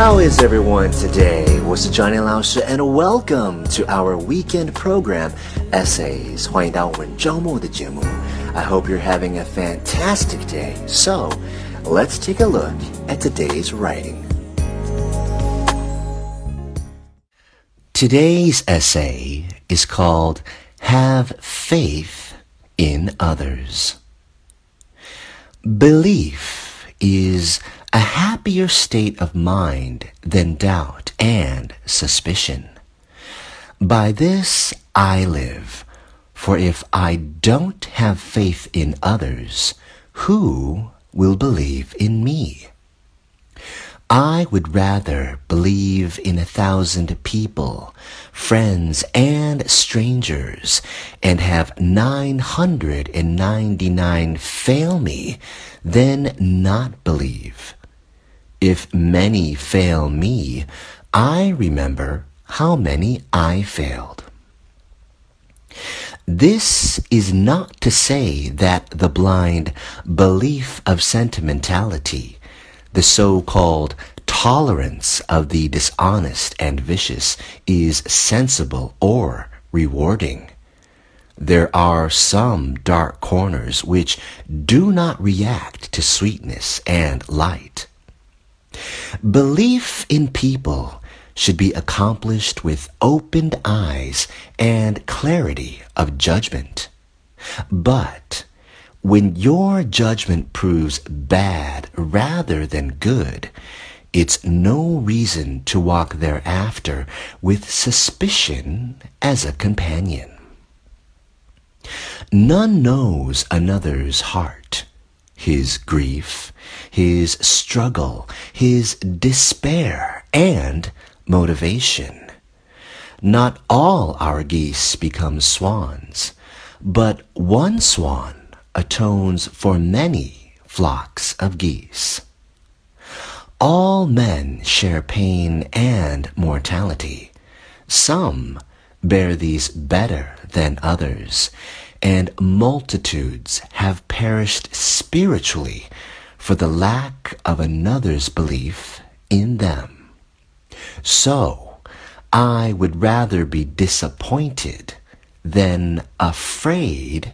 How is everyone today? 我是 Johnny 老师 and welcome to our weekend program Essays. 欢迎到我们周末的节目。I hope you're having a fantastic day. So, let's take a look at today's writing. Today's essay is called Have Faith in Others. Belief is a happier state of mind than doubt and suspicion. By this I live, for if I don't have faith in others, who will believe in me? I would rather believe in a thousand people, friends and strangers, and have 999 fail me than not believe. If many fail me, I remember how many I failed. This is not to say that the blind belief of sentimentality, the so-called tolerance of the dishonest and vicious is sensible or rewarding. There are some dark corners which do not react to sweetness and light. Belief in people should be accomplished with opened eyes and clarity of judgment. But when your judgment proves bad rather than good, it's no reason to walk thereafter with suspicion as a companion. None knows another's heart his grief, his struggle, his despair, and motivation. Not all our geese become swans, but one swan atones for many flocks of geese. All men share pain and mortality. Some bear these better than others, and multitudes have perished spiritually for the lack of another's belief in them. So, I would rather be disappointed than afraid